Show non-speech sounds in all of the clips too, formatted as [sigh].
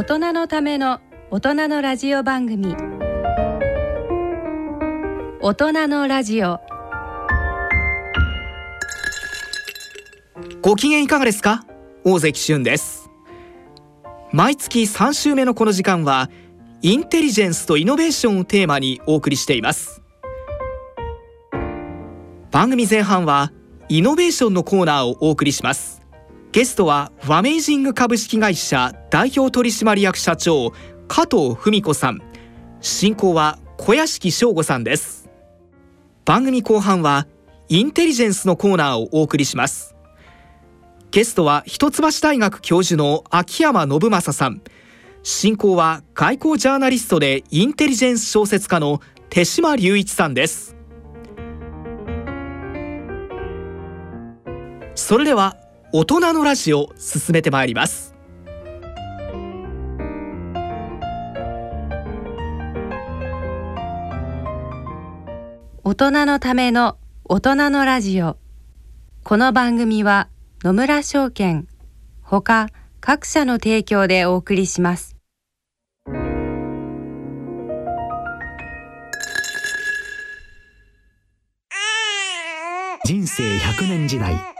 大人のための大人のラジオ番組。大人のラジオ。ご機嫌いかがですか？大関俊です。毎月3週目のこの時間はインテリジェンスとイノベーションをテーマにお送りしています。番組前半はイノベーションのコーナーをお送りします。ゲストはファメイジング株式会社代表取締役社長加藤文子さん。進行は小屋敷翔吾さんです。番組後半はインテリジェンスのコーナーをお送りします。ゲストは一橋大学教授の秋山信正さん。進行は外交ジャーナリストでインテリジェンス小説家の手島隆一さんです。それでは大人のラジオ進めてまいります。大人のための大人のラジオ。この番組は野村証券ほか各社の提供でお送りします。人生100年時代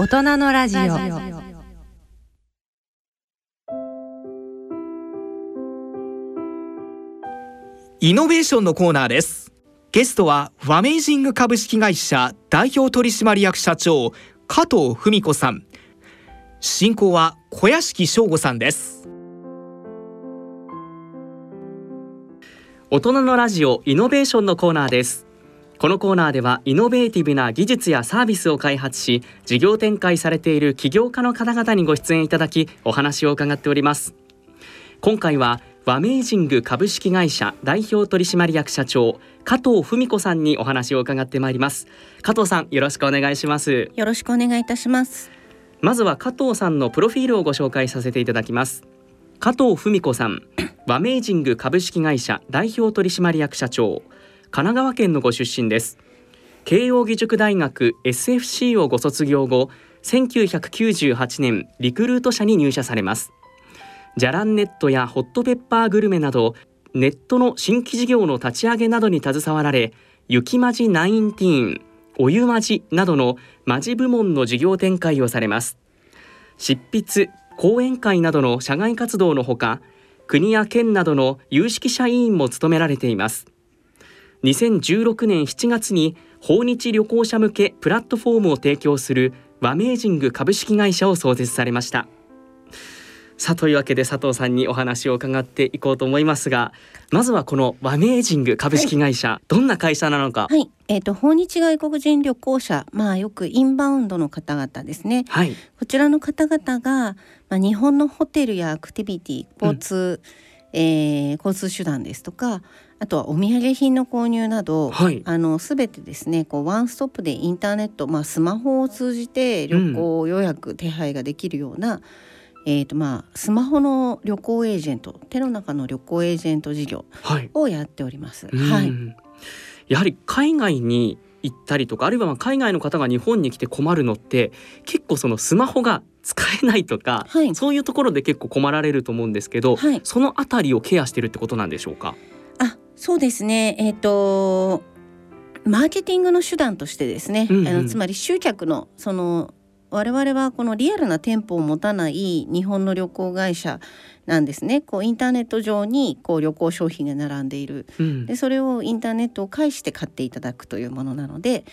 大人のラジオ。イノベーションのコーナーです。ゲストはファメイジング株式会社代表取締役社長加藤文子さん。進行は小屋敷翔吾さんです。大人のラジオイノベーションのコーナーですこのコーナーではイノベーティブな技術やサービスを開発し事業展開されている起業家の方々にご出演いただきお話を伺っております。今回はワメイジング株式会社代表取締役社長加藤文子さんにお話を伺ってまいります。加藤さんよろしくお願いします。よろしくお願いいたします。まずは加藤さんのプロフィールをご紹介させていただきます。加藤文子さんワメイジング株式会社代表取締役社長神奈川県のご出身です。慶應義塾大学 SFC をご卒業後1998年リクルート社に入社されます。じゃらんネットやホットペッパーグルメなどネットの新規事業の立ち上げなどに携わられ雪まじ19お湯まじなどのまじ部門の事業展開をされます。執筆講演会などの社外活動のほか国や県などの有識者委員も務められています。2016年7月に訪日旅行者向けプラットフォームを提供するワメージング株式会社を創設されました。さあというわけで佐藤さんにお話を伺っていこうと思いますがまずはこのワメージング株式会社、はい、どんな会社なのか。はい。えーと、訪日外国人旅行者まあよくインバウンドの方々ですね、はい、こちらの方々が、まあ、日本のホテルやアクティビティ交通、うん、えー、交通手段ですとかあとはお土産品の購入など、はい、あの全てですねこうワンストップでインターネット、まあ、スマホを通じて旅行予約、手配ができるような、えーとまあ、スマホの旅行エージェント手の中の旅行エージェント事業をやっております。はい、はい、やはり海外に行ったりとかあるいは海外の方が日本に来て困るのって結構そのスマホが使えないとか、はい、そういうところで結構困られると思うんですけど、はい、そのあたりをケアしてるってことなんでしょうか？あそうですね。えっ、ー、とマーケティングの手段としてですね、うんうん、あのつまり集客のその我々はこのリアルな店舗を持たない日本の旅行会社なんですね。こうインターネット上にこう旅行商品が並んでいる、うん、でそれをインターネットを介して買っていただくというものなので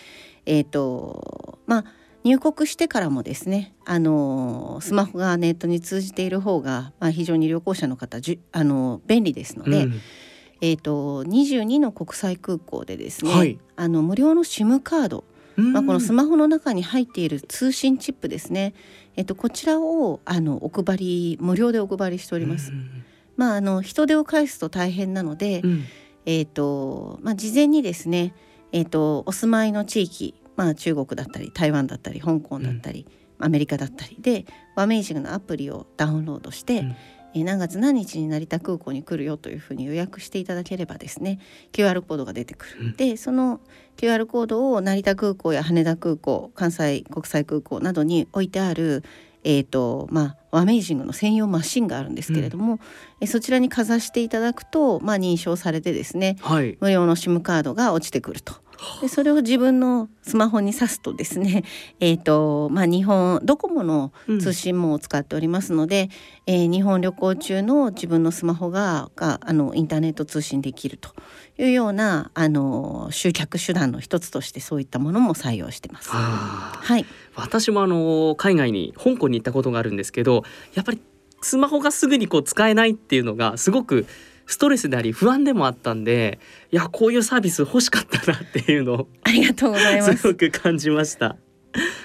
えっ、ー、とまあ入国してからもですねあのスマホがネットに通じている方が、まあ、非常に旅行者の方じあの便利ですので、うん、えーと、と22の国際空港でですね、はい、あの無料の SIM カードまあ、このスマホの中に入っている通信チップですね、えっと、こちらをあのお配り無料でお配りしております。まあ、あの人手を返すと大変なので、うん、えっとまあ、事前にですね、えっと、お住まいの地域、まあ、中国だったり台湾だったり香港だったり、うん、アメリカだったりでワメージングのアプリをダウンロードして、うん。え何月何日に成田空港に来るよというふうに予約していただければですね QR コードが出てくる、うん、でその QR コードを成田空港や羽田空港関西国際空港などに置いてあるえーとまあ、ワメイジングの専用マシンがあるんですけれども、うん、えそちらにかざしていただくと、まあ、認証されてですね、はい、無料の SIM カードが落ちてくると。でそれを自分のスマホに挿すとですね、[laughs] えーとまあ、日本ドコモの通信網を使っておりますので、うん、えー、日本旅行中の自分のスマホががあのインターネット通信できるというようなあの集客手段の一つとしてそういったものも採用してます。はい、私もあの海外に香港に行ったことがあるんですけどやっぱりスマホがすぐにこう使えないっていうのがすごくストレスであり不安でもあったんでいやこういうサービス欲しかったなっていうのをありがとうございます。すごく感じました。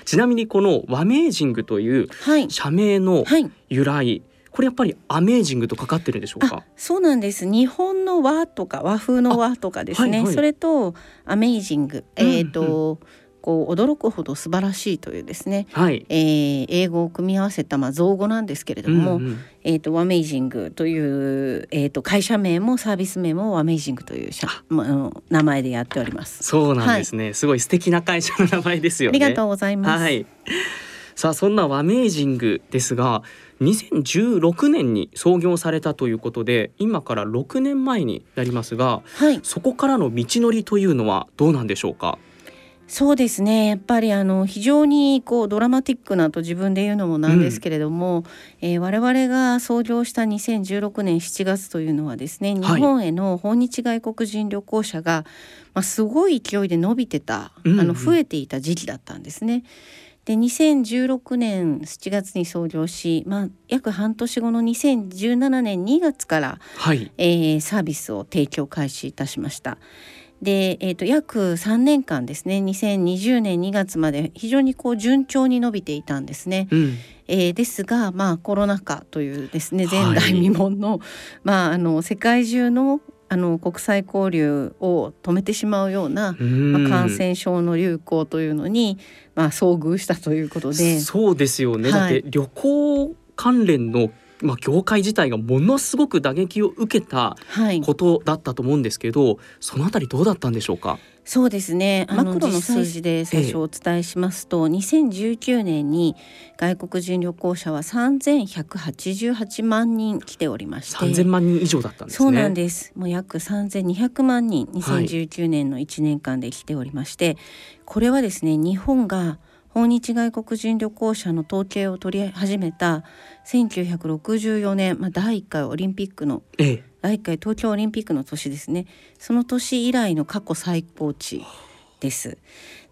ちなみにこのワメージングという社名の由来、はい。はいこれやっぱりアメージングとかかってるんでしょうか？そうなんです。日本の和とか和風の和とかですね、はいはい、それとアメージング。えっ、ー、と、うん。うんこう驚くほど素晴らしいというですね、はい、えー、英語を組み合わせたまあ造語なんですけれども、うんうん、えっ、ー、とワメイジングというえっ、ー、と会社名もサービス名もワメイジングという社まあ名前でやっております。そうなんですね、はい、すごい素敵な会社の名前ですよね。ありがとうございます。はい。さあそんなワメイジングですが2016年に創業されたということで今から6年前になりますが、はい、そこからの道のりというのはどうなんでしょうか？そうですね。やっぱりあの非常にこうドラマティックなと自分で言うのもなんですけれども、うん、えー、我々が創業した2016年7月というのはですね日本への訪日外国人旅行者が、まあ、すごい勢いで伸びてた、あの増えていた時期だったんですね。で2016年7月に創業し、まあ、約半年後の2017年2月から、はい、えー、サービスを提供開始いたしました。で、えーと、約3年間ですね2020年2月まで非常にこう順調に伸びていたんですね。うん、えー、ですが、まあ、コロナ禍というですね前代未聞のはい、まあ、あの世界中のあの国際交流を止めてしまうような、まあ、感染症の流行というのに、まあ、遭遇したということで。そうですよね、はい、だって旅行関連のまあ、業界自体がものすごく打撃を受けたことだったと思うんですけど、はい、そのあたりどうだったんでしょうか？そうですね。マクロの数字で最初お伝えしますと、ええ、2019年に外国人旅行者は3188万人来ておりまして。3000万人以上だったんです、ね、そうなんです。もう約3200万人2019年の1年間で来ておりまして、はい、これはですね日本が訪日外国人旅行者の統計を取り始めた1964年、まあ、第1回オリンピックの、ええ、第1回東京オリンピックの年ですねその年以来の過去最高値です。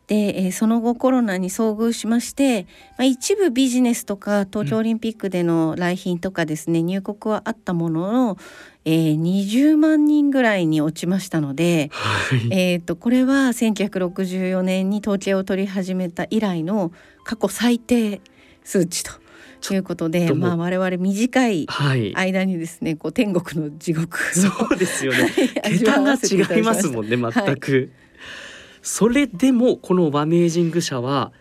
で、えー、その後コロナに遭遇しまして、まあ、一部ビジネスとか東京オリンピックでの来賓とかですね、うん、入国はあったものの、えー、20万人ぐらいに落ちましたので、はい、えーと、これは1964年に統計を取り始めた以来の過去最低数値と。ということで、まあ、我々短い間にですね、はい、こう天国の地獄そうですよね。[laughs] 桁が違いますもんね全く、はい、それでもこのワメージング社は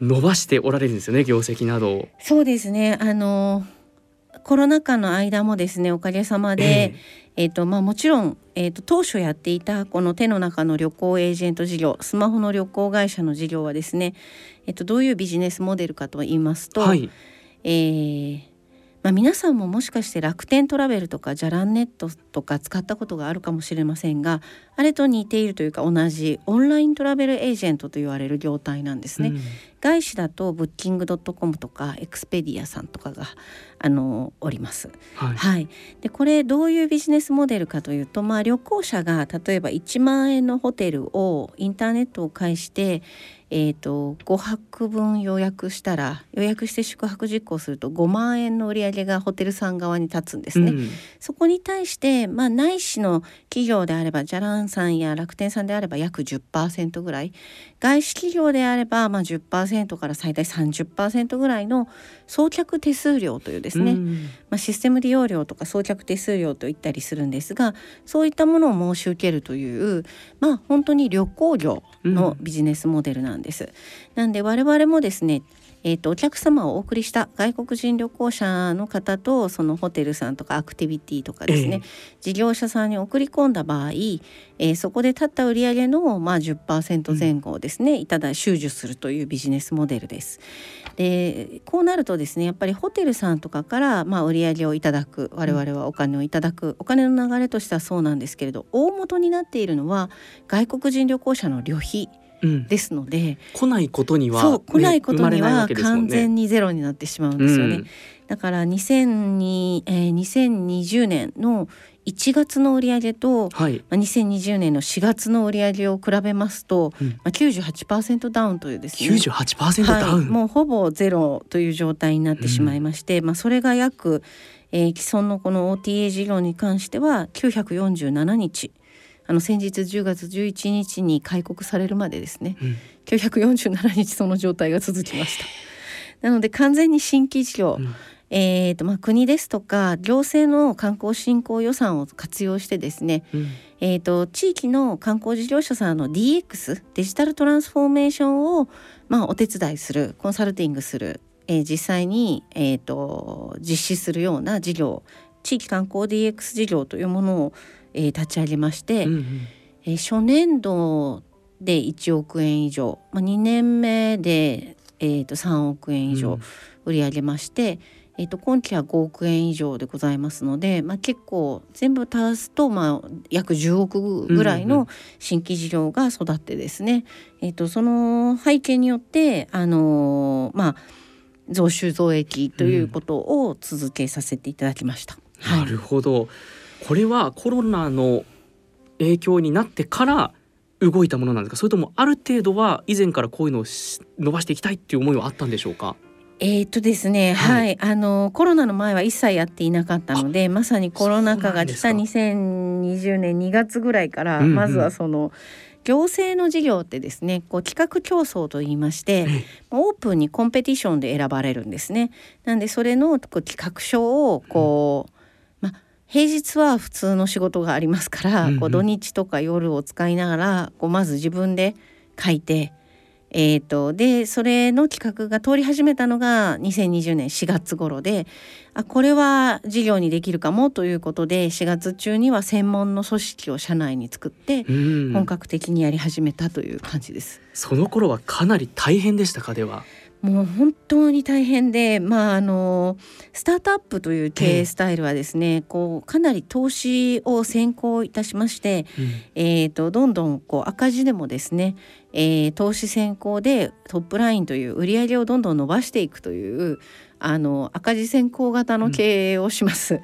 伸ばしておられるんですよね業績などそうですね。あのコロナ禍の間もですねおかげさまで、えー、えーとまあ、もちろん、えーと、当初やっていたこの手の中の旅行エージェント事業スマホの旅行会社の事業はですね、えーと、どういうビジネスモデルかと言いますと、はい、えー、まあ、皆さんももしかして楽天トラベルとかじゃらんネットとか使ったことがあるかもしれませんがあれと似ているというか同じオンライントラベルエージェントと言われる業態なんですね。うん、外資だとブッキングドットコムとかエクスペディアさんとかがあのおります。はい、はい、でこれどういうビジネスモデルかというと、まあ、旅行者が例えば1万円のホテルをインターネットを介してえーと、5泊分予約したら予約して宿泊実行すると5万円の売り上げがホテルさん側に立つんですね。うん、そこに対して、まあ、内資の企業であればじゃらんさんや楽天さんであれば約10%ぐらい外資企業であれば、まあ10%から最大30%ぐらいの送客手数料というですね、うん、まあ、システム利用料とか送客手数料といったりするんですがそういったものを申し受けるという、まあ、本当に旅行業のビジネスモデルなんです。うん、なんで我々もですねえーと、お客様をお送りした外国人旅行者の方とそのホテルさんとかアクティビティとかですね、えー、事業者さんに送り込んだ場合、えー、そこで立った売上のまあ10%前後をですね、うん、いただ収受するというビジネスモデルです。でこうなるとですねやっぱりホテルさんとかからまあ売上をいただく我々はお金をいただく、お金の流れとしてはそうなんですけれど大元になっているのは外国人旅行者の旅費ですので、うん、来ないことには、そう来ないことには完全にゼロになってしまうんですよね。うん、だから2002、えー、2020年の1月の売上と、はい、まあ、2020年の4月の売上を比べますと、うん、まあ、98%ダウンというですね。98%ダウン、はい、もうほぼゼロという状態になってしまいまして、うん、まあ、それが約、えー、既存のこの OTA 事業に関しては947日。あの先日10月11日に開国されるまでですね、うん、947日その状態が続きました。[laughs] なので完全に新規事業、うん、えーとまあ、国ですとか行政の観光振興予算を活用してですね、うん、えーと、地域の観光事業者さんの DX デジタルトランスフォーメーションを、まあ、お手伝いするコンサルティングする、えー、実際に、えーと実施するような事業地域観光 DX 事業というものをえー、立ち上げまして、うんうん、えー、初年度で1億円以上、まあ、2年目で、えー、と3億円以上売り上げまして、うん、えー、と今期は5億円以上でございますので、まあ、結構全部足すと、まあ、約10億ぐらいの新規事業が育ってですね、うんうん、えー、とその背景によってあのー、まあ増収増益ということを続けさせていただきました。うん、なるほど、これはコロナの影響になってから動いたものなんですか？それともある程度は以前からこういうのを伸ばしていきたいっていう思いはあったんでしょうか？えー、っとですね、はい、はい、あのコロナの前は一切やっていなかったのでまさにコロナ禍が来た2020年2月ぐらいから、まずはその、行政の事業ってですねこう企画競争といいまして、オープンにコンペティションで選ばれるんですね。なんでそれのこう企画書をこう、平日は普通の仕事がありますから、うんうん、こう土日とか夜を使いながらこうまず自分で書いて、えーと、でそれの企画が通り始めたのが2020年4月頃であこれは事業にできるかもということで4月中には専門の組織を社内に作って本格的にやり始めたという感じです。その頃はかなり大変でしたか？ではもう本当に大変で、まあ、あのスタートアップという経営スタイルはですね、こうかなり投資を先行いたしまして、うん、えーと、どんどんこう赤字でもですね、えー、投資先行でトップラインという売り上げをどんどん伸ばしていくというあの赤字先行型の経営をします。うん、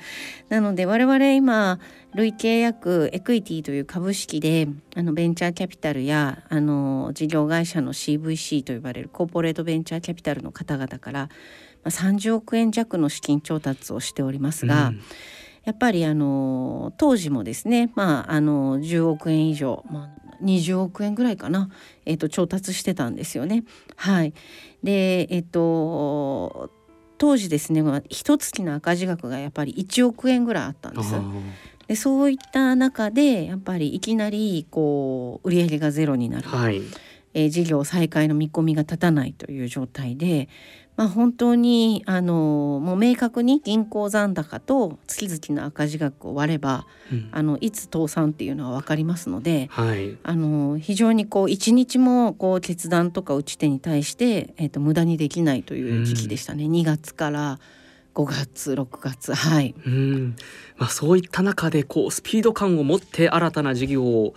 なので我々今累計約エクイティという株式であのベンチャーキャピタルやあの事業会社の CVC と呼ばれるコーポレートベンチャーキャピタルの方々から、まあ、30億円弱の資金調達をしておりますが、うん、やっぱりあの当時もですね、まあ、あの10億円以上、まあ、20億円ぐらいかな、えー、と調達してたんですよね。はい、でえっ、ー、と当時ですね一月の赤字額がやっぱり1億円ぐらいあったんです。でそういった中でやっぱりいきなりこう売上がゼロになる、はい、えー、事業再開の見込みが立たないという状態で、まあ、本当にあのもう明確に銀行残高と月々の赤字額を割れば、うん、あのいつ倒産っていうのは分かりますので、はい、あの非常にこう一日もこう決断とか打ち手に対して、えーと、無駄にできないという時期でしたね、うん、2月から5月6月はい。うん、まあ、そういった中でこうスピード感を持って新たな事業を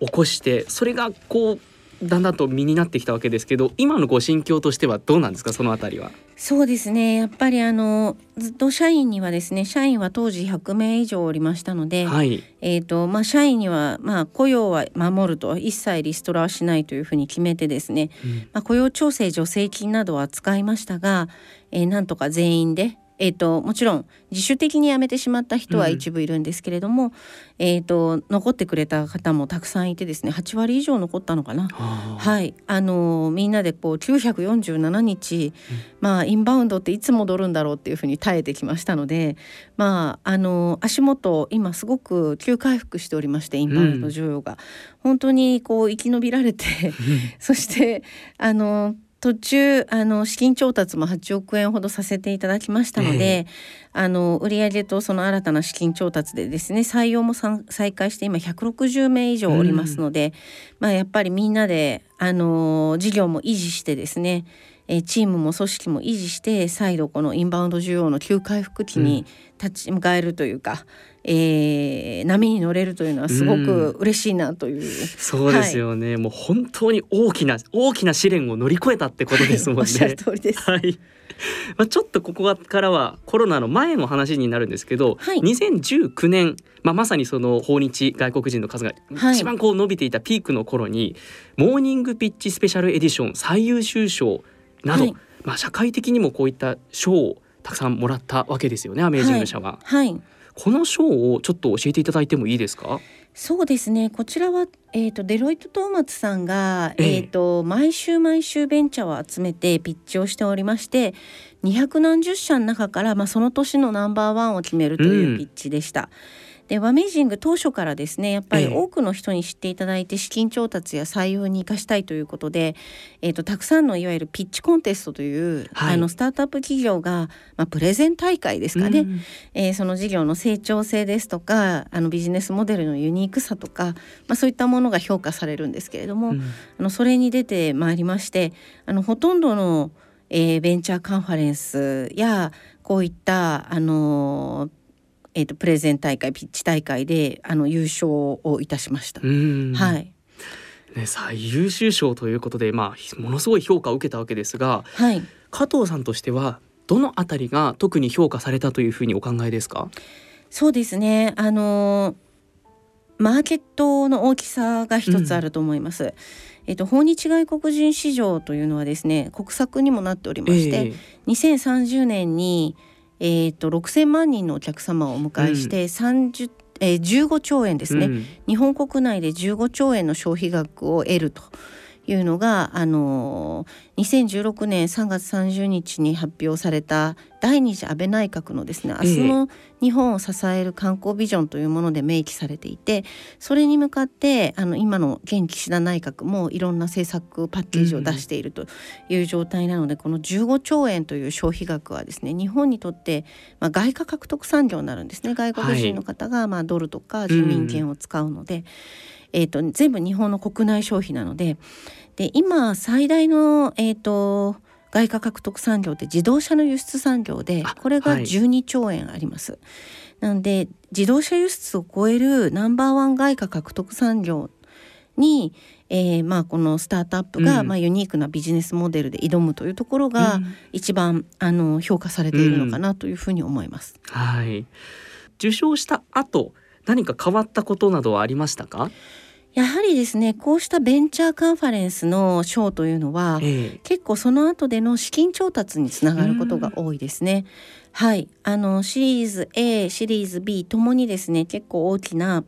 起こしてそれがこうだんだんと身になってきたわけですけど今のご心境としてはどうなんですか？そのあたりは。そうですね。やっぱりあのずっと社員にはですね社員は当時100名以上おりましたので、はい、えーとまあ、社員には、まあ、雇用は守ると一切リストラはしないというふうに決めてですね、うん、まあ、雇用調整助成金などは使いましたが、えー、なんとか全員でえーと、もちろん自主的に辞めてしまった人は一部いるんですけれども、うん、えーと、残ってくれた方もたくさんいてですね8割以上残ったのかな。はい。あのみんなでこう947日、うん、まあインバウンドっていつ戻るんだろうっていうふうに耐えてきましたのでまああの足元今すごく急回復しておりましてインバウンド需要が、うん、本当にこう生き延びられて [laughs] そしてあの途中あの資金調達も8億円ほどさせていただきましたので、えー、あの売上とその新たな資金調達でですね採用も再開して今160名以上おりますので、うん、まあ、やっぱりみんなであの事業も維持してですねえチームも組織も維持して再度このインバウンド需要の急回復期に立ち向かえるというか、えー、波に乗れるというのはすごく嬉しいなという、うん、そうですよね、はい、もう本当に大きな大きな試練を乗り越えたってことですもんね。はい、おっしゃる通りです、はい。[laughs] まあ、ちょっとここからはコロナの前の話になるんですけど、はい、2019年、まあ、まさにその訪日外国人の数が一番こう伸びていたピークの頃に、はい、モーニングピッチスペシャルエディション最優秀賞など、はい、まあ、社会的にもこういった賞をたくさんもらったわけですよねアメージング社は。はい、この賞をちょっと教えていただいてもいいですか？そうですね。こちらは、えーと、デロイト・トーマツさんが、えー、えーと毎週毎週ベンチャーを集めてピッチをしておりまして200何十社の中から、まあ、その年のナンバーワンを決めるというピッチでした。うんでワメージング当初からですねやっぱり多くの人に知っていただいて資金調達や採用に生かしたいということで、えーと、たくさんのいわゆるピッチコンテストという、はい、あのスタートアップ企業が、まあ、プレゼン大会ですかね、うん、えー、その事業の成長性ですとかあのビジネスモデルのユニークさとか、まあ、そういったものが評価されるんですけれども、うん、あのそれに出てまいりましてあのほとんどのえー、ベンチャーカンファレンスやこういったあのえーと、プレゼン大会ピッチ大会であの優勝をいたしました。はい、ね、最優秀賞ということで、まあ、ものすごい評価を受けたわけですが、はい、加藤さんとしてはどのあたりが特に評価されたというふうにお考えですか？そうですね。あのマーケットの大きさが一つあると思います。うん、えっと、訪日外国人市場というのはですね国策にもなっておりまして、えー、2030年にえーと、6,000万人のお客様をお迎えして、うん、30えー、15兆円ですね、うん、日本国内で15兆円の消費額を得るというのが、あのー、2016年3月30日に発表された第二次安倍内閣のですね明日の日本を支える観光ビジョンというもので明記されていてそれに向かってあの今の現岸田内閣もいろんな政策パッケージを出しているという状態なので、うん、この15兆円という消費額はですね日本にとって、まあ、外貨獲得産業になるんですね。外国人の方が、まあ、ドルとか人民元を使うので。うんえーと、全部日本の国内消費なのでで今最大の、えーと、外貨獲得産業って自動車の輸出産業でこれが12兆円あります。はい、なので自動車輸出を超えるナンバーワン外貨獲得産業に、えー、まあこのスタートアップが、うん、まあユニークなビジネスモデルで挑むというところが一番、うん、あの評価されているのかなというふうに思います。うん、はい。受賞した後何か変わったことなどはありましたか？やはりですねこうしたベンチャーカンファレンスの賞というのは、えー、結構その後での資金調達につながることが多いですね。はい。あのシリーズ A シリーズ B ともにですね結構大きな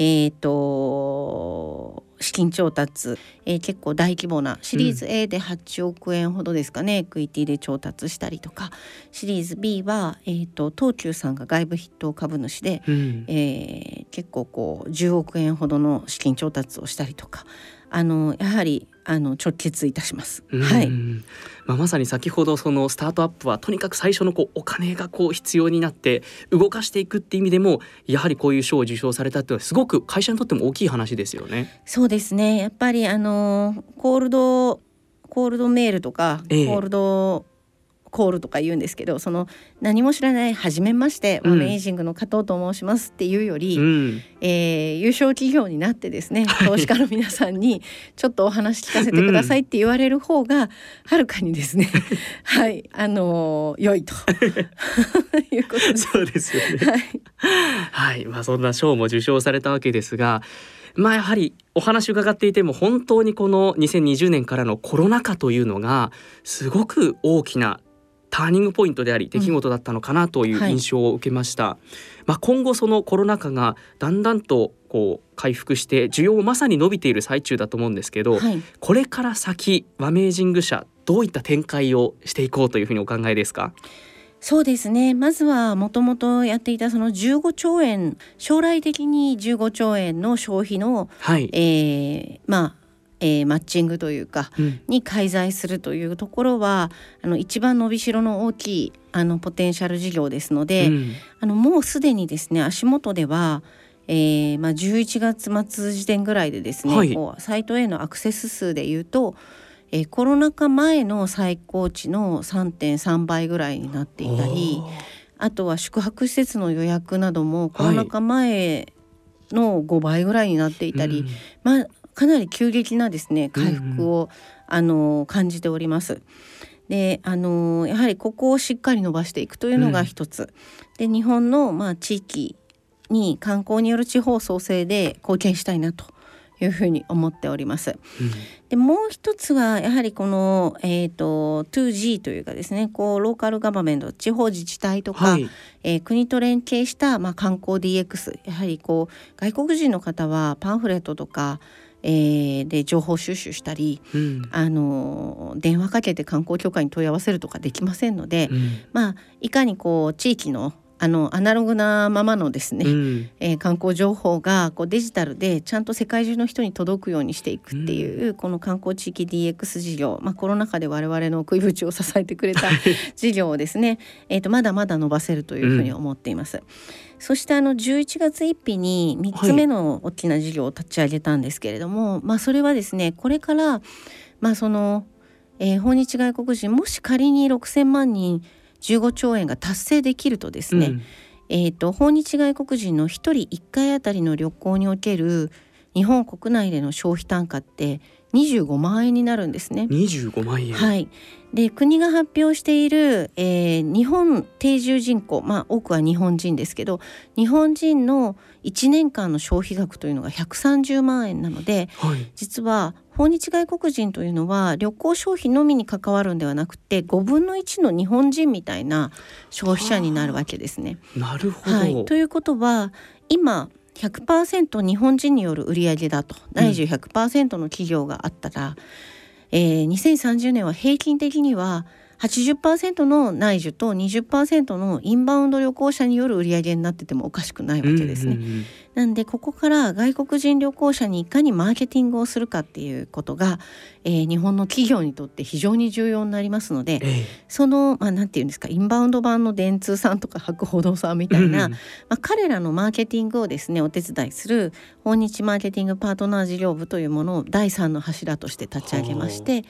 えーと資金調達、えー、結構大規模なシリーズ A で8億円ほどですかね、うん、エクイティで調達したりとか。シリーズ B は、えーと、東急さんが外部筆頭株主で、うん、えー、結構こう10億円ほどの資金調達をしたりとかあのやはりあの直結いたします。はい。まあまさに先ほどそのスタートアップはとにかく最初のこうお金がこう必要になって動かしていくっていう意味でもやはりこういう賞を受賞されたっていうのはすごく会社にとっても大きい話ですよね。そうですね。やっぱりあのコールドコールドメールとか、えー、コールドコールとか言うんですけどその何も知らない「はじめまして、アメイジングの加藤と申します」っていうより、うん、えー、優勝企業になってですね投資家の皆さんにちょっとお話聞かせてくださいって言われる方がはるかにですね [laughs] はいあのー、良いと。[laughs] いうことで。そうですよね。はい、はい、まあそんな賞も受賞されたわけですが。まあやはりお話伺っていても本当にこの2020年からのコロナ禍というのがすごく大きなターニングポイントであり出来事だったのかなという印象を受けました、うんはい、まあ、今後そのコロナ禍がだんだんとこう回復して需要もまさに伸びている最中だと思うんですけど、はい、これから先ワメージング社どういった展開をしていこうというふうにお考えですか？そうですね。まずはもともとやっていたその15兆円将来的に15兆円の消費の、はい、えー、まあえー、マッチングというか、うん、に介在するというところはあの一番伸びしろの大きいあのポテンシャル事業ですので、うん、あのもうすでにですね足元では、えーまあ、11月末時点ぐらいでですね、はい、こうサイトへのアクセス数でいうと、えー、コロナ禍前の最高値の3.3倍ぐらいになっていたりあとは宿泊施設の予約などもコロナ禍前の5倍ぐらいになっていたり、はい、まあかなり急激なですね回復を、うん、あの感じております。であのやはりここをしっかり伸ばしていくというのが一つ、うん、で日本の、まあ、地域に観光による地方創生で貢献したいなというふうに思っております。うん、でもう一つはやはりこの、えーと、2G というかですねこうローカルガバメント地方自治体とか、はい、えー、国と連携した、まあ、観光 DX やはりこう外国人の方はパンフレットとかえー、で情報収集したり、うん、あの電話かけて観光協会に問い合わせるとかできませんので、うん、まあいかにこう地域のあのアナログなままのですね、うん、えー、観光情報がこうデジタルでちゃんと世界中の人に届くようにしていくっていう、うん、この観光地域 DX 事業、まあ、コロナ禍で我々の食いぶちを支えてくれた [laughs] 事業をですね、えー、とまだまだ伸ばせるというふうに思っています。うんそしてあの11月1日に3つ目の大きな事業を立ち上げたんですけれども、はい、まあそれはですねこれからまあその、えー、訪日外国人もし仮に6,000万人15兆円が達成できるとですね、うん、えーと、訪日外国人の1人1回あたりの旅行における日本国内での消費単価って25万円になるんですね。25万円。はい。で国が発表している、えー、日本定住人口まあ多くは日本人ですけど日本人の1年間の消費額というのが130万円なので、はい、実は訪日外国人というのは旅行消費のみに関わるんではなくて5分の1の日本人みたいな消費者になるわけですね。なるほど、はい、ということは今100%日本人による売上だと。内需100%の企業があったら、うん、えー、2030年は平均的には80%の内需と20%のインバウンド旅行者による売り上げになっててもおかしくないわけですね。なんでここから外国人旅行者にいかにマーケティングをするかっていうことが、えー、日本の企業にとって非常に重要になりますので、えー、そのまあなんていうんですかインバウンド版の電通さんとか博報堂さんみたいな、うん、まあ、彼らのマーケティングをですねお手伝いする訪日マーケティングパートナー事業部というものを第三の柱として立ち上げまして。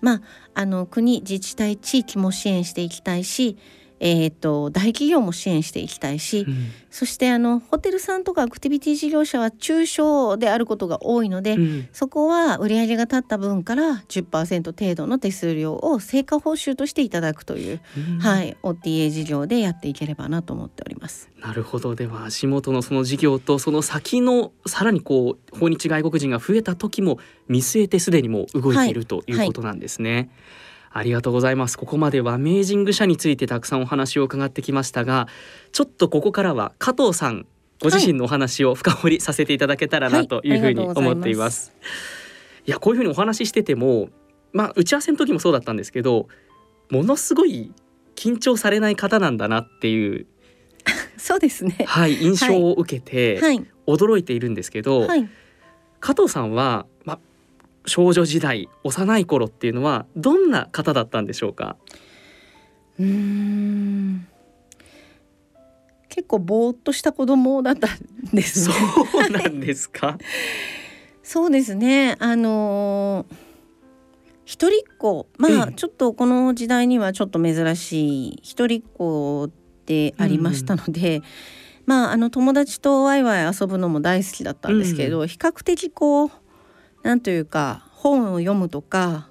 まあ、あの国自治体地域も支援していきたいしえーと、大企業も支援していきたいし、うん、そしてあのホテルさんとかアクティビティ事業者は中小であることが多いので、うん、そこは売上が立った分から10%程度の手数料を成果報酬としていただくという、うん、はい、OTA 事業でやっていければなと思っております。なるほど。では足元のその事業とその先のさらにこう訪日外国人が増えた時も見据えてすでにも動いている、はい、ということなんですね。はいありがとうございます。ここまではメージング社についてたくさんお話を伺ってきましたがちょっとここからは加藤さんご自身のお話を深掘りさせていただけたらなというふうに思っています。はい、いやこういうふうにお話ししててもまあ打ち合わせの時もそうだったんですけどものすごい緊張されない方なんだなっていう [laughs] そうですね。はい印象を受けて驚いているんですけど、はい、加藤さんはまあ少女時代幼い頃っていうのはどんな方だったんでしょうか？うん。結構ぼーっとした子供だったんですね。そうなんですか？[laughs] そうですね。あのー、一人っ子。まあちょっとこの時代にはちょっと珍しい一人っ子でありましたので、うん、まああの友達とワイワイ遊ぶのも大好きだったんですけど、うん、比較的こうなんというか本を読むとか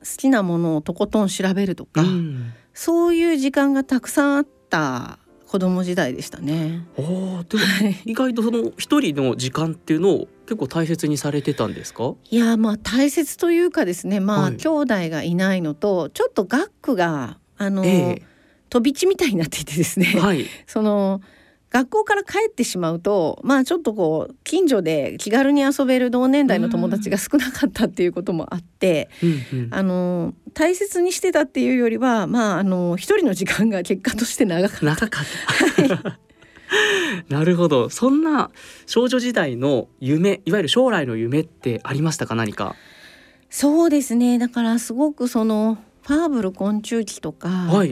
好きなものをとことん調べるとか、うん、そういう時間がたくさんあった子供時代でしたね。あでも意外とその一人の時間っていうのを結構大切にされてたんですか？いやまあ大切というかですねまあ、はい、兄弟がいないのとちょっと学区があの、えー、飛び地みたいになっていてですね、はい、[laughs] その学校から帰ってしまうとまあちょっとこう近所で気軽に遊べる同年代の友達が少なかったっていうこともあって、うんうん、あの大切にしてたっていうよりはまああの一人の時間が結果として長かった。長かった、はい。なるほど。そんな少女時代の夢いわゆる将来の夢ってありましたか？何か。そうですね。だからすごくそのファーブル昆虫記とか好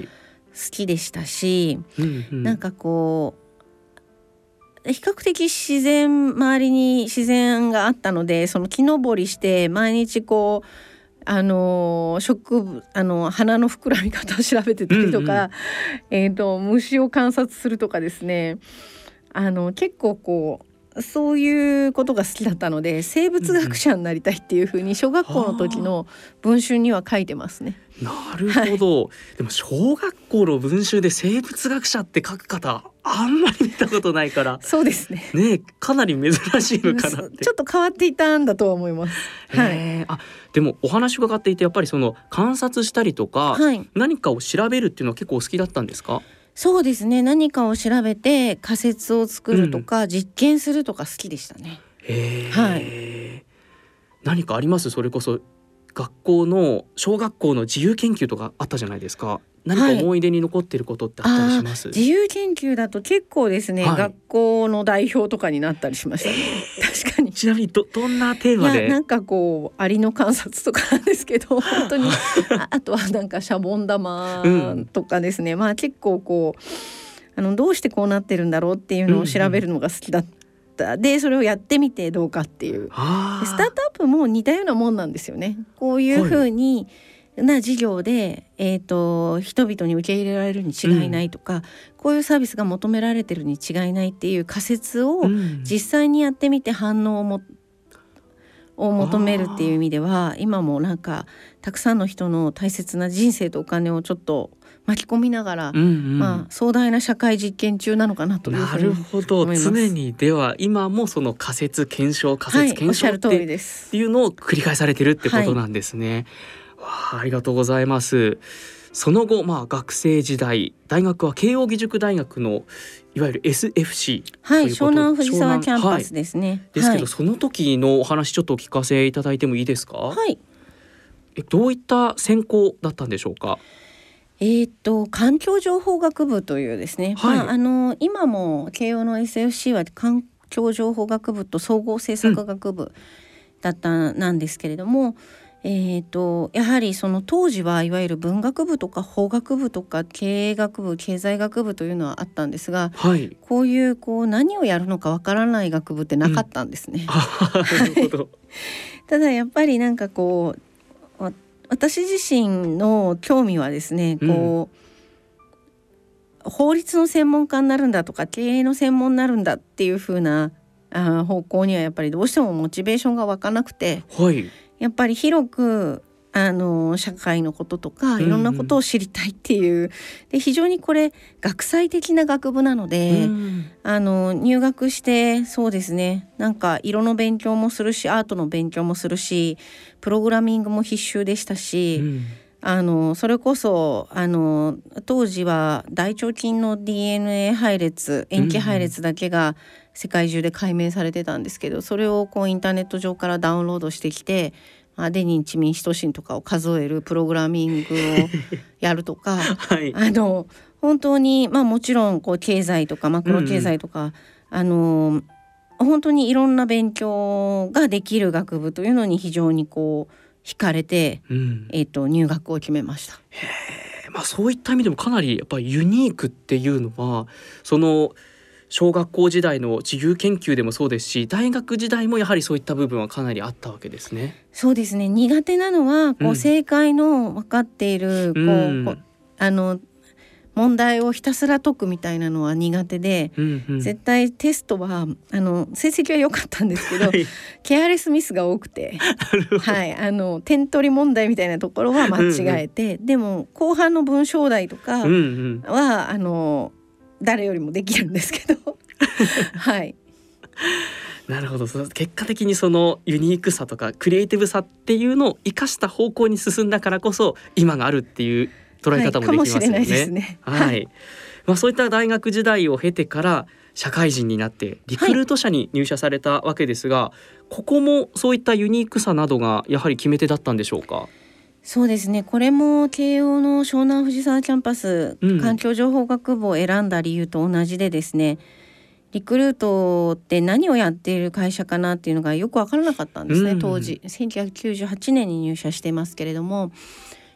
きでしたし、はいうんうん、なんかこう比較的自然周りに自然があったのでその木登りして毎日こうあの植物あの花の膨らみ方を調べてたりとか、うんうん、えーと、虫を観察するとかですね。あの結構こうそういうことが好きだったので生物学者になりたいっていうふうに小学校の時の文集には書いてますね。なるほど、はい、でも小学校の文集で生物学者って書く方あんまり見たことないから。そうですね。ねかなり珍しいのかなちょっと変わっていたんだとは思います。はい、あでもお話伺っていてやっぱりその観察したりとか、はい、何かを調べるっていうのは結構お好きだったんですか？そうですね。何かを調べて仮説を作るとか、うん、実験するとか好きでしたね。はい、何かあります？それこそ学校の小学校の自由研究とかあったじゃないですか。何か思い出に残ってることってあったりします、はい、自由研究だと結構ですね、はい、学校の代表とかになったりしました。ね確かに。ちなみにどどんなテーマで？なんかこうアリの観察とかなんですけど [laughs] 本当にああとはなんかシャボン玉とかですね、うん、まあ結構こうあのどうしてこうなってるんだろうっていうのを調べるのが好きだった、うんうん、でそれをやってみてどうかっていう。スタートアップも似たようなもんなんですよね。こういうふうに、はい。な事業で、えーと、人々に受け入れられるに違いないとか、うん、こういうサービスが求められてるに違いないっていう仮説を実際にやってみて反応をもを求めるっていう意味では今もなんかたくさんの人の大切な人生とお金をちょっと巻き込みながら、うんうん、まあ壮大な社会実験中なのかなとなるほど。常にでは今もその仮説検証仮説検証っていうのを繰り返されてるってことなんですね。はい。わありがとうございます。その後、まあ、学生時代大学は慶應義塾大学のいわゆる SFC はい湘南藤沢キャンパスですね、はい、ですけど、はい、その時のお話ちょっとお聞かせいただいてもいいですか？はい。えどういった専攻だったんでしょうか？えー、っと環境情報学部というですね、はい、まあ、あの今も慶応の SFC は環境情報学部と総合政策学部だったなんですけれども、うんえーと、やはりその当時はいわゆる文学部とか法学部とか経営学部経済学部というのはあったんですが、はい、こういうこう何をやるのかわからない学部ってなかったんですね。うん、[laughs] ただやっぱりなんかこう私自身の興味はですねこう、うん、法律の専門家になるんだとか経営の専門になるんだっていう風なあ方向にはやっぱりどうしてもモチベーションが湧かなくて、はい、やっぱり広くあの社会のこととかいろんなことを知りたいっていう、うんうん、で非常にこれ学際的な学部なので、うん、あの入学してそうですね。なんか色の勉強もするしアートの勉強もするしプログラミングも必修でしたし、うん、あのそれこそあの当時は大腸菌の DNA 配列塩基配列だけが世界中で解明されてたんですけどそれをこうインターネット上からダウンロードしてきてアデニンチミンシトシンとかを数えるプログラミングを [laughs] やるとか、はい、あの本当にまあもちろんこう経済とかマクロ経済とか、うん、あの本当にいろんな勉強ができる学部というのに非常にこう惹かれて、うん、えーと、入学を決めました。まあ、そういった意味でもかなりやっぱりユニークっていうのはその小学校時代の自由研究でもそうですし大学時代もやはりそういった部分はかなりあったわけですね。そうですね。苦手なのはこう、正解の分かっているこう、うん、あの問題をひたすら解くみたいなのは苦手で、うんうん、絶対テストはあの成績は良かったんですけど、はい、ケアレスミスが多くて、はい、あの点取り問題みたいなところは間違えて、うんうん、でも後半の文章題とかは、うんうん、あの誰よりもできるんですけど [laughs] はい。なるほど結果的にそのユニークさとかクリエイティブさっていうのを生かした方向に進んだからこそ今があるっていう捉え方もできますよね。はい、ねはい、まあそういった大学時代を経てから社会人になってリクルート社に入社されたわけですが、はい、ここもそういったユニークさなどがやはり決め手だったんでしょうか？そうですね。これも慶応の湘南藤沢キャンパス、うん、環境情報学部を選んだ理由と同じでですねリクルートって何をやっている会社かなっていうのがよく分からなかったんですね、うん、当時。1998年に入社してますけれども。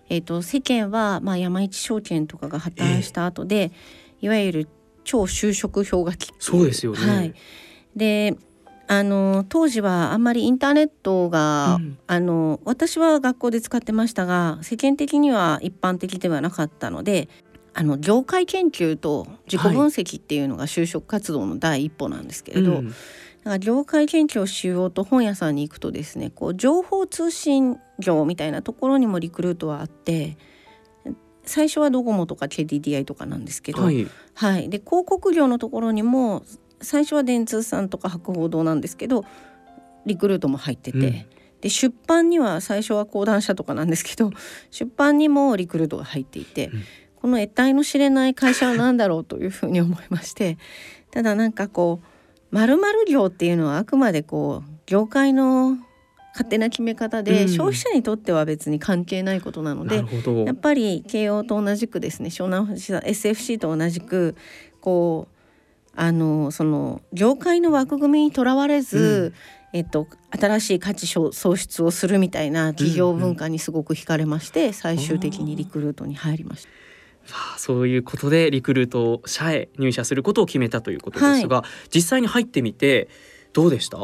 えーと、世間は、まあ、山一証券とかが破綻した後で、えー、いわゆる超就職氷河期。そうですよね。はい、であの当時はあんまりインターネットが、うん、あの私は学校で使ってましたが世間的には一般的ではなかったのであの業界研究と自己分析っていうのが就職活動の第一歩なんですけれど、はいうん。か業界研究をしようと本屋さんに行くとですねこう情報通信業みたいなところにもリクルートはあって最初はドコモとか KDDI とかなんですけど、はい、はい、で広告業のところにも最初は電通さんとか博報堂なんですけどリクルートも入ってて、うん、で出版には最初は講談社とかなんですけど出版にもリクルートが入っていて、うん、この得体の知れない会社は何だろうというふうに思いましてただなんかこう業っていうのはあくまでこう業界の勝手な決め方で、うん、消費者にとっては別に関係ないことなのでやっぱり慶応と同じくですね湘南 SFC と同じくこうあのその業界の枠組みにとらわれず、うん、えっと、新しい価値創出をするみたいな企業文化にすごく惹かれまして、うん。うん、最終的にリクルートに入りました。そういうことでリクルート社へ入社することを決めたということですが、はい、実際に入ってみてどうでした？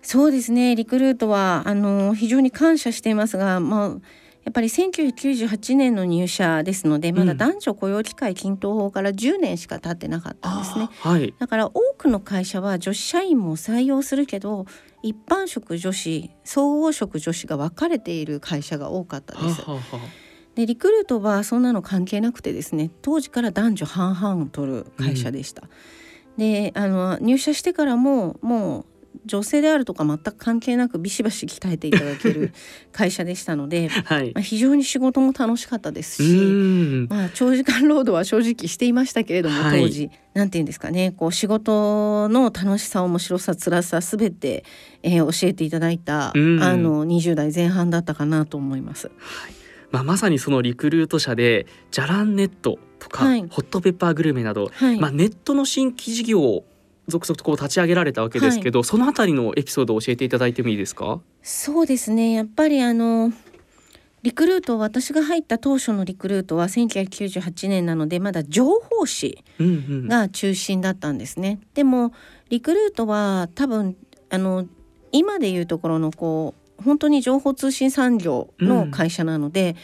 そうですね。リクルートはあの非常に感謝していますが、まあ、やっぱり1998年の入社ですのでまだ男女雇用機会均等法から10年しか経ってなかったんですね、はい、だから多くの会社は女子社員も採用するけど一般職女子総合職女子が分かれている会社が多かったです。はははでリクルートはそんなの関係なくてですね当時から男女半々を取る会社でした。うん、であの入社してからももう女性であるとか全く関係なくビシバシ鍛えていただける会社でしたので、[laughs] はい、まあ、非常に仕事も楽しかったですし、まあ、長時間労働は正直していましたけれども当時、はい、なんて言うんですかねこう仕事の楽しさ面白さ辛さすべて、えー、教えていただいたあの20代前半だったかなと思います。はい。まあ、まさにそのリクルート社でじゃらんネットとか、はい、ホットペッパーグルメなど、はい、まあ、ネットの新規事業を続々とこう立ち上げられたわけですけど、はい、そのあたりのエピソードを教えていただいてもいいですか？そうですね。やっぱりあのリクルート私が入った当初のリクルートは1998年なのでまだ情報誌が中心だったんですね。うんうん、でもリクルートは多分あの今でいうところのこう本当に情報通信産業の会社なので、うん、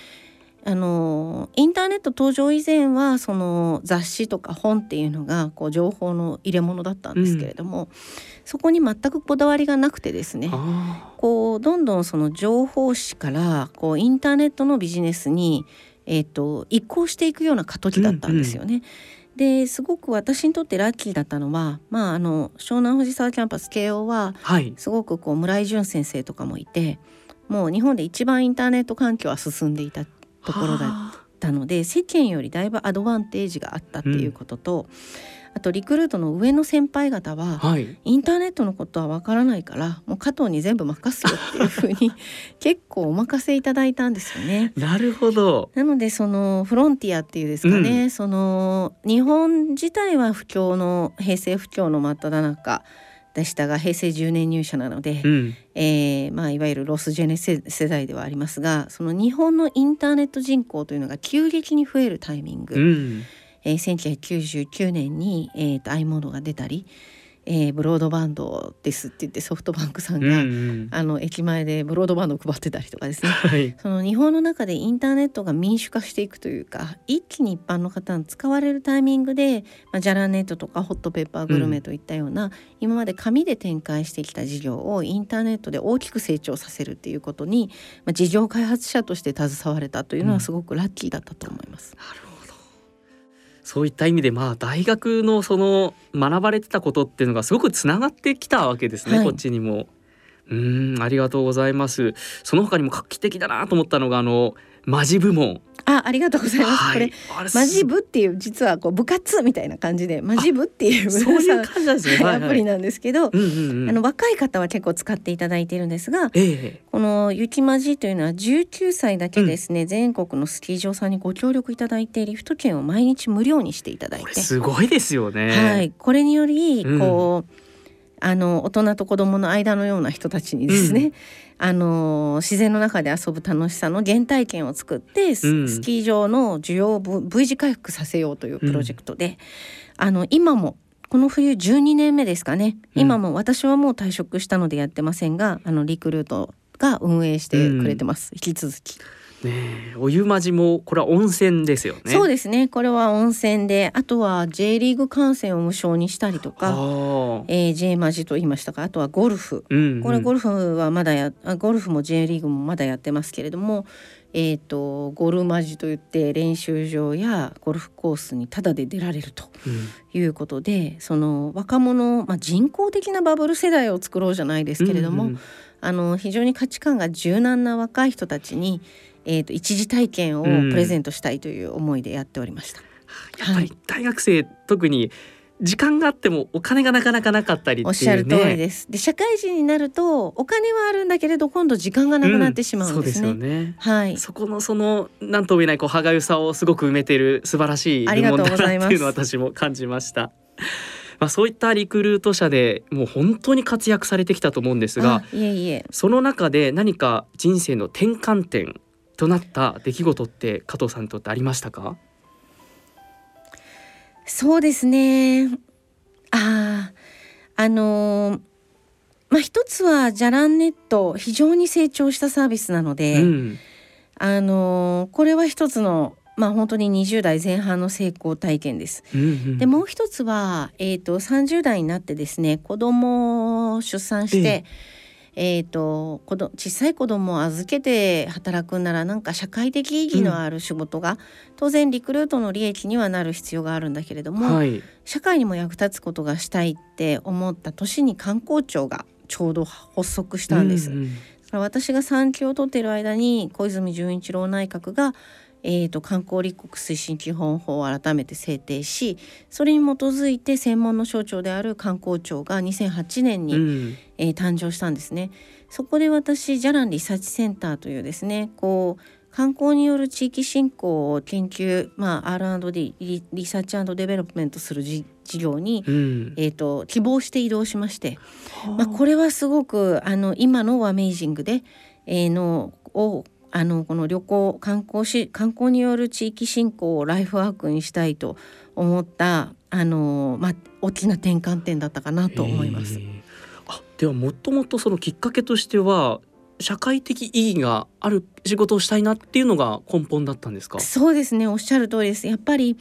あのインターネット登場以前はその雑誌とか本っていうのがこう情報の入れ物だったんですけれども、うん、そこに全くこだわりがなくてですねこうどんどんその情報誌からこうインターネットのビジネスに、えーと、移行していくような過渡期だったんですよね。うんうん。ですごく私にとってラッキーだったのは、まあ、あの湘南藤沢キャンパス慶応はすごくこう村井淳先生とかもいてもう日本で一番インターネット環境は進んでいたところだったので世間よりだいぶアドバンテージがあったっていうことと、うん。あとリクルートの上の先輩方は、はい、インターネットのことはわからないからもう加藤に全部任すよっていうふうに [laughs] 結構お任せいただいたんですよね。なるほど。なのでそのフロンティアっていうですかね、うん、その日本自体は不況の平成不況の真っ只中でしたが平成10年入社なので、うん、えー、まあ、いわゆるロスジェネ世代ではありますがその日本のインターネット人口というのが急激に増えるタイミング。うんえー、1999年に、えーと、と i モードが出たり、えー、ブロードバンドですって言ってソフトバンクさんが、うんうん、あの駅前でブロードバンドを配ってたりとかですね、はい、その日本の中でインターネットが民主化していくというか一気に一般の方に使われるタイミングで、まあ、ジャラネットとかホットペッパーグルメといったような、うん、今まで紙で展開してきた事業をインターネットで大きく成長させるっていうことに、まあ、事業開発者として携われたというのはすごくラッキーだったと思います。うん、そういった意味でまあ大学のその学ばれてたことっていうのがすごくつながってきたわけですね、はい、こっちにも。うんありがとうございます。その他にも画期的だなと思ったのがあのマジ部門あ、ありがとうございます。はい、これマジ部っていう実はこう部活みたいな感じでマジ部っていうそういう感じなんですね。アプリなんですけど、あの若い方は結構使っていただいているんですが、えこの雪まじというのは19歳だけですね、うん、全国のスキー場さんにご協力いただいてリフト券を毎日無料にしていただいて、すごいですよね。はい、これによりこう。うんあの大人と子供の間のような人たちにですね、うん、あの自然の中で遊ぶ楽しさの原体験を作って、うん、スキー場の需要を V 字回復させようというプロジェクトで、うん、あの今もこの冬12年目ですかね、今も私はもう退職したのでやってませんがあのリクルートが運営してくれてます、引き続き。ねお湯まじもこれは温泉ですよね。そうですね。これは温泉で、あとは J リーグ観戦を無償にしたりとか、えー、J マジと言いましたか、あとはゴルフ。うんうん、これゴルフはまだや、ゴルフも J リーグもまだやってますけれども、えーと、ゴルマジといって練習場やゴルフコースにタダで出られるということで、うん、その若者、まあ、人工的なバブル世代を作ろうじゃないですけれども、うんうん、あの非常に価値観が柔軟な若い人たちにえーと、一時体験をプレゼントしたいという思いでやっておりました。うん、やっぱり大学生、はい、特に時間があってもお金がなかなかなかったり、ね、おっしゃる通りです。で社会人になるとお金はあるんだけれど今度時間がなくなってしまうんですね。うん、すねはい。そこのその何とも言えないこう歯がゆさをすごく埋めている素晴らしい部門だなっていうのを私も感じました。まあ、そういったリクルート社でもう本当に活躍されてきたと思うんですがいえいえその中で何か人生の転換点となった出来事って加藤さんにとってありましたか？そうですね。ああのまあ一つはじゃらんネット非常に成長したサービスなので、うん、あのこれは一つのまあ本当に20代前半の成功体験です。うんうん、でもう一つは、えーと、と30代になってですね子供を出産して、えーえーと、子ど小さい子供を預けて働くならなんか社会的意義のある仕事が、うん、当然リクルートの利益にはなる必要があるんだけれども、はい、社会にも役立つことがしたいって思った年に観光庁がちょうど発足したんです。うんうん、私が産休を取っている間に小泉純一郎内閣がえーと、観光立国推進基本法を改めて制定しそれに基づいて専門の省庁である観光庁が2008年に、うん、えー、誕生したんですね。そこで私ジャランリサーチセンターというですねこう観光による地域振興を研究、まあ、R&D リ research development する事業に、うん、えーと、希望して異動しまして、まあ、これはすごくあの今の amazing で、えー、のをあのこの旅行観光し観光による地域振興をライフワークにしたいと思ったあの、まあ、大きな転換点だったかなと思います。あではもともとそのきっかけとしては社会的意義がある仕事をしたいなっていうのが根本だったんですか？そうですね。おっしゃる通りです。やっぱり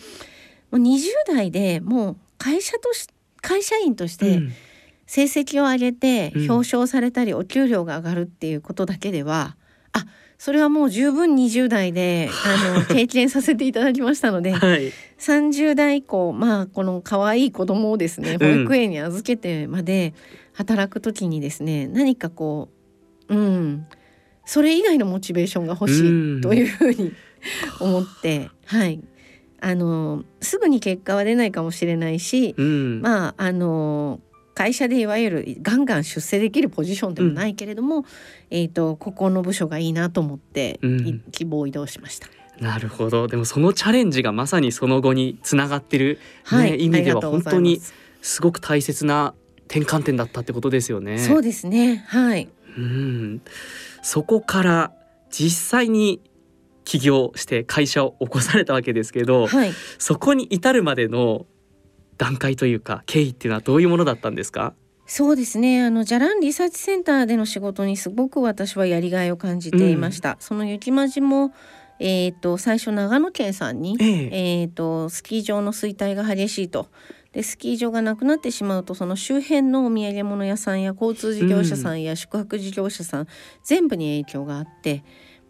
もう20代でもう会社とし会社員として成績を上げて表彰されたりお給料が上がるっていうことだけでは、うん、あそれはもう十分20代であの [laughs] 経験させていただきましたので、はい、30代以降まあこの可愛い子供をですね保育園に預けてまで働く時にですね、うん、何かこううんそれ以外のモチベーションが欲しいというふうに思って、はい。あのすぐに結果は出ないかもしれないし、うん、まああの会社でいわゆるガンガン出世できるポジションでもないけれども、うん、えーと、ここの部署がいいなと思って、うん、希望移動しました。なるほど。でもそのチャレンジがまさにその後につながってる、ね、はい、意味では本当にすごく大切な転換点だったってことですよね。そうですね。はい。うん。そこから実際に起業して会社を起こされたわけですけど、はい、そこに至るまでの段階というか経緯っていうのはどういうものだったんですか？そうですね。あのじゃらんリサーチセンターでの仕事にすごく私はやりがいを感じていました。うん、その雪まじもえーと、最初長野県さんに、えー、えーとスキー場の衰退が激しいと。でスキー場がなくなってしまうとその周辺のお土産物屋さんや交通事業者さんや宿泊事業者さん、うん、全部に影響があって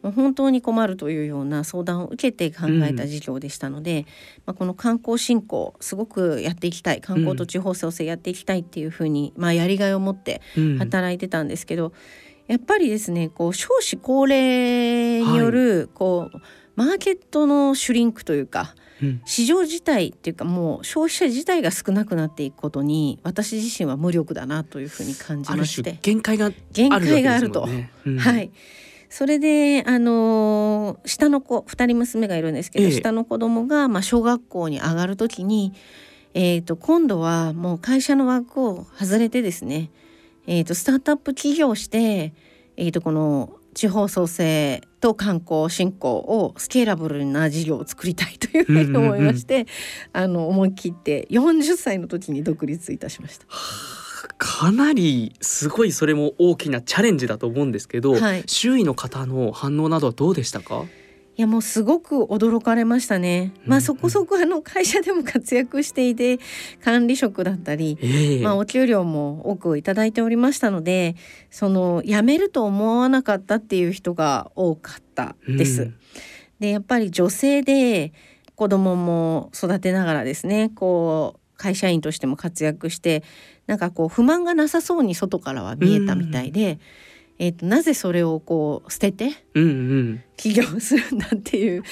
もう本当に困るというような相談を受けて考えた事業でしたので、うん、まあ、この観光振興すごくやっていきたい観光と地方創生やっていきたいっていうふうに、まあ、やりがいを持って働いてたんですけど、やっぱりですねこう少子高齢による、こうマーケットのシュリンクというか、市場自体っていうかもう消費者自体が少なくなっていくことに私自身は無力だなというふうに感じまして。限界が限界があると、うん、はいそれであの下の子2人娘がいるんですけど、ええ、下の子供がまあ小学校に上がる時に、えー、と今度はもう会社の枠を外れてですね、えー、とスタートアップ起業して、えー、とこの地方創生と観光振興をスケーラブルな事業を作りたいというふうに思いまして、あの思い切って40歳の時に独立いたしました。かなりすごいそれも大きなチャレンジだと思うんですけど、はい、周囲の方の反応などはどうでしたか？いやもうすごく驚かれましたね。まあそこそこあの会社でも活躍していて管理職だったり、えー、まあお給料も多くいただいておりましたので、その辞めると思わなかったっていう人が多かったです。うん、でやっぱり女性で子供も育てながらですね、こう会社員としても活躍してなんかこう不満がなさそうに外からは見えたみたいで。うん。えーと、なぜそれをこう捨てて起業するんだっていう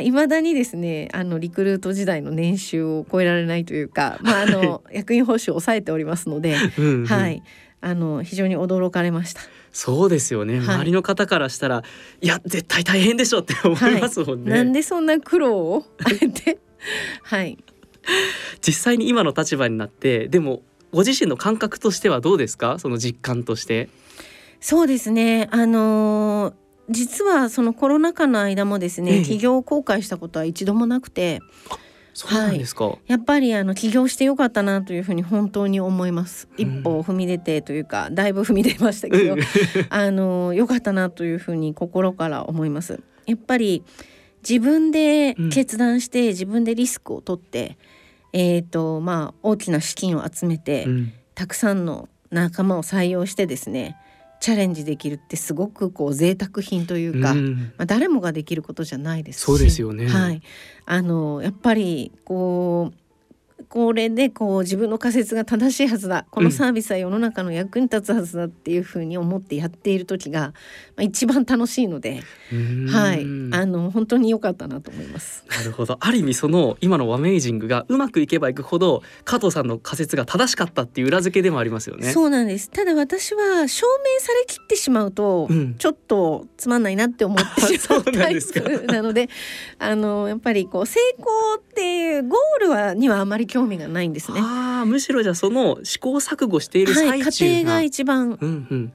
い [laughs] まあ、だにですねあのリクルート時代の年収を超えられないというか、まあ、あの [laughs] 役員報酬を抑えておりますのでうん、はい、あの非常に驚かれました。そうですよね、はい、周りの方からしたらいや絶対大変でしょって思いますもんね。はい、なんでそんな苦労をあえて？[laughs] はい。実際に今の立場になってでもご自身の感覚としてはどうですか？その実感として。そうですねあのー、実はそのコロナ禍の間もですね、ええ、起業を後悔したことは一度もなくて。そうなんですか、はい、やっぱりあの起業してよかったなというふうに本当に思います。一歩踏み出てというか、だいぶ踏み出ましたけど、[laughs] あの良かったなというふうに心から思います。やっぱり自分で決断して、うん、自分でリスクを取って、えっ、ー、とまあ大きな資金を集めて、うん、たくさんの仲間を採用してですね。チャレンジできるってすごくこう贅沢品というか、うん、まあ、誰もができることじゃないですし。そうですよね、はい、あのやっぱりこうこれでこう自分の仮説が正しいはずだ。このサービスは世の中の役に立つはずだっていうふうに思ってやっている時が、まあ、一番楽しいので、はい、あの本当に良かったなと思います。なるほど。ある意味その今のワメイジングがうまくいけばいくほど加藤さんの仮説が正しかったっていう裏付けでもありますよね。そうなんです。ただ私は証明されきってしまうと、うん、ちょっとつまんないなって思ってしまうタイプなのであのやっぱりこう成功っていうゴールはにはあまり興味がないんですね。あむしろじゃあその試行錯誤している最中が、はい、家庭が一番、うんうん、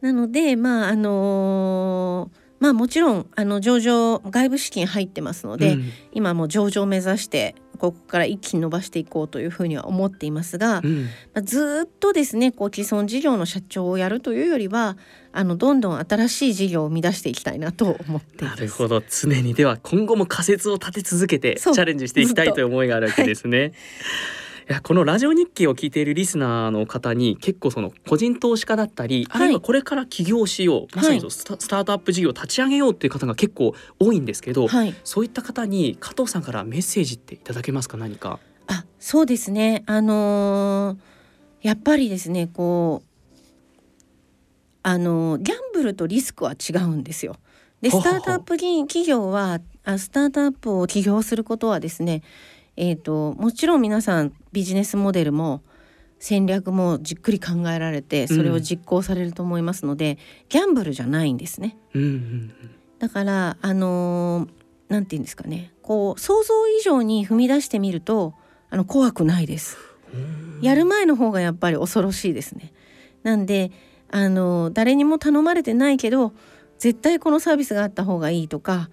なのでまああのーまあもちろんあの上場外部資金入ってますので、うん、今も上場を目指してここから一気に伸ばしていこうというふうには思っていますが、うん、まあ、ずっとですねこう既存事業の社長をやるというよりはあのどんどん新しい事業を生み出していきたいなと思ってなるほど。常にでは今後も仮説を立て続けて [laughs] チャレンジしていきたいという思いがあるわけですね。い。やこのラジオ日記を聞いているリスナーの方に結構その個人投資家だったり、はい、あるいはこれから起業しようまさにスタ,、スタートアップ事業を立ち上げようっていう方が結構多いんですけど、はい、そういった方に加藤さんからメッセージっていただけますか？何か。あそうですね。あのー、やっぱりですねこうあのギャンブルとリスクは違うんですよ。でスタートアップ企業はあスタートアップを起業することはですねえーと、もちろん皆さんビジネスモデルも戦略もじっくり考えられてそれを実行されると思いますので、うん、ギャンブルじゃないんですね。うんうんうん、だからあのなんて言うんですかねこう想像以上に踏み出してみるとあの怖くないです。やる前の方がやっぱり恐ろしいですね。なんであの誰にも頼まれてないけど絶対このサービスがあった方がいいとか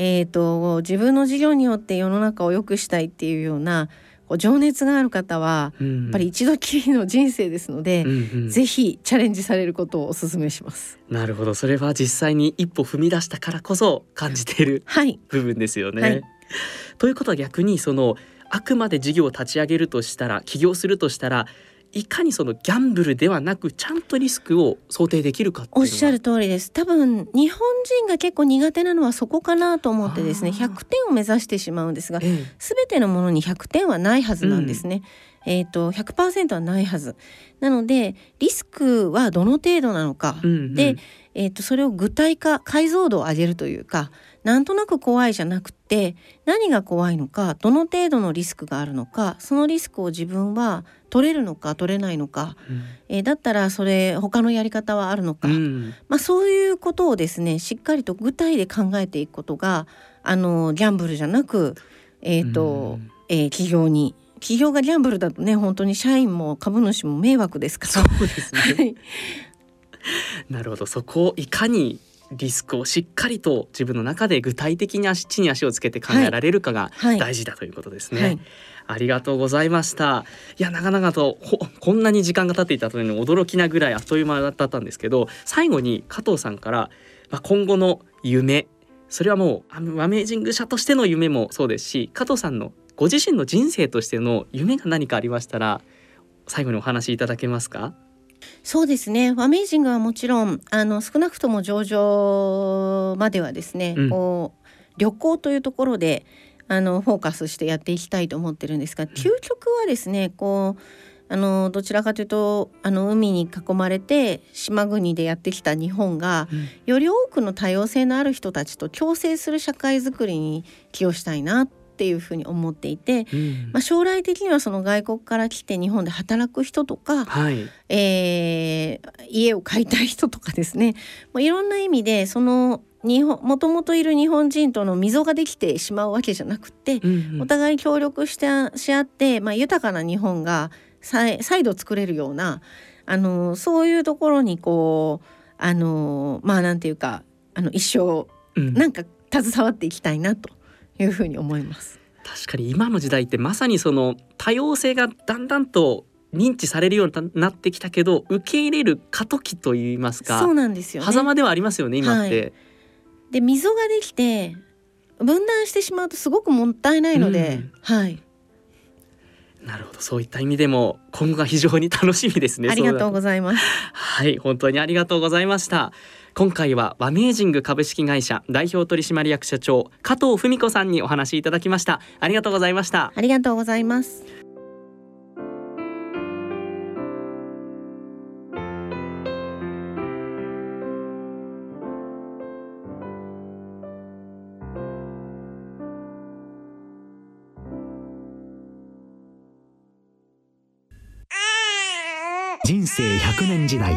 えーと、自分の事業によって世の中を良くしたいっていうような情熱がある方は、やっぱり一度きりの人生ですので、うんうん、ぜひチャレンジされることをお勧めします。なるほど。それは実際に一歩踏み出したからこそ感じている、[laughs] はい、部分ですよね。はい、ということは逆にそのあくまで事業を立ち上げるとしたら起業するとしたらいかにそのギャンブルではなくちゃんとリスクを想定できるかおっしゃる通りです。多分日本人が結構苦手なのはそこかなと思ってですね100点を目指してしまうんですが、ええ、全てのものに100点はないはずなんですね。うん、えーと、と100%はないはず。なのでリスクはどの程度なのか、うんうん、で、えーとそれを具体化解像度を上げるというかなんとなく怖いじゃなくて何が怖いのかどの程度のリスクがあるのかそのリスクを自分は取れるのか取れないのか、うん、えー、だったらそれ他のやり方はあるのか、うん、まあ、そういうことをですねしっかりと具体で考えていくことがあのギャンブルじゃなく、えーと、うん、えー、企業に企業がギャンブルだとね本当に社員も株主も迷惑ですから。そうですね、はい、なるほどそこをいかにリスクをしっかりと自分の中で具体的に足地に足をつけて考えられるかが大事だということですね。はいはいありがとうございました。いや、なかなかとこんなに時間が経っていたというのに驚きなぐらいあっという間だったんですけど、最後に加藤さんから、まあ、今後の夢、それはもうアメージング社としての夢もそうですし、加藤さんのご自身の人生としての夢が何かありましたら、最後にお話しいただけますか？そうですね。アメージングはもちろんあの少なくとも上場まではですね、うん、こう旅行というところであのフォーカスしてやっていきたいと思ってるんですが究極はですねこうあのどちらかというとあの海に囲まれて島国でやってきた日本が、うん、より多くの多様性のある人たちと共生する社会づくりに寄与したいなっていうふうに思っていて、うん、まあ、将来的にはその外国から来て日本で働く人とか、はい、えー、家を買いたい人とかですね、まあ、いろんな意味でその日本もともといる日本人との溝ができてしまうわけじゃなくて、うんうん、お互い協力してし合って、まあ、豊かな日本が再度作れるようなあのそういうところにこうあのまあなんていうかあの一生、なんか携わっていきたいなというふうに思います。確かに今の時代ってまさにその多様性がだんだんと認知されるようになってきたけど受け入れる過渡期といいますかそうなんですよ、ね、狭間ではありますよね今って。はい、で溝ができて分断してしまうとすごくもったいないので、うん、はい。なるほど。そういった意味でも今後が非常に楽しみですねありがとうございます。はい本当にありがとうございました今回はワメージング株式会社代表取締役社長加藤文子さんにお話しいただきました。ありがとうございました。ありがとうございます。人生100年時代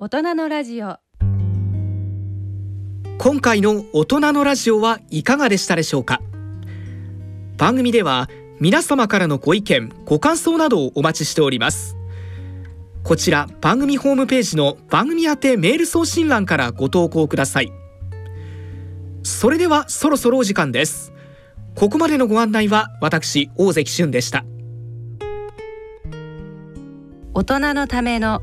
大人のラジオ。今回の大人のラジオはいかがでしたでしょうか？番組では皆様からのご意見ご感想などをお待ちしております。こちら番組ホームページの番組宛てメール送信欄からご投稿ください。それではそろそろお時間です。ここまでのご案内は私大関俊でした。大人のための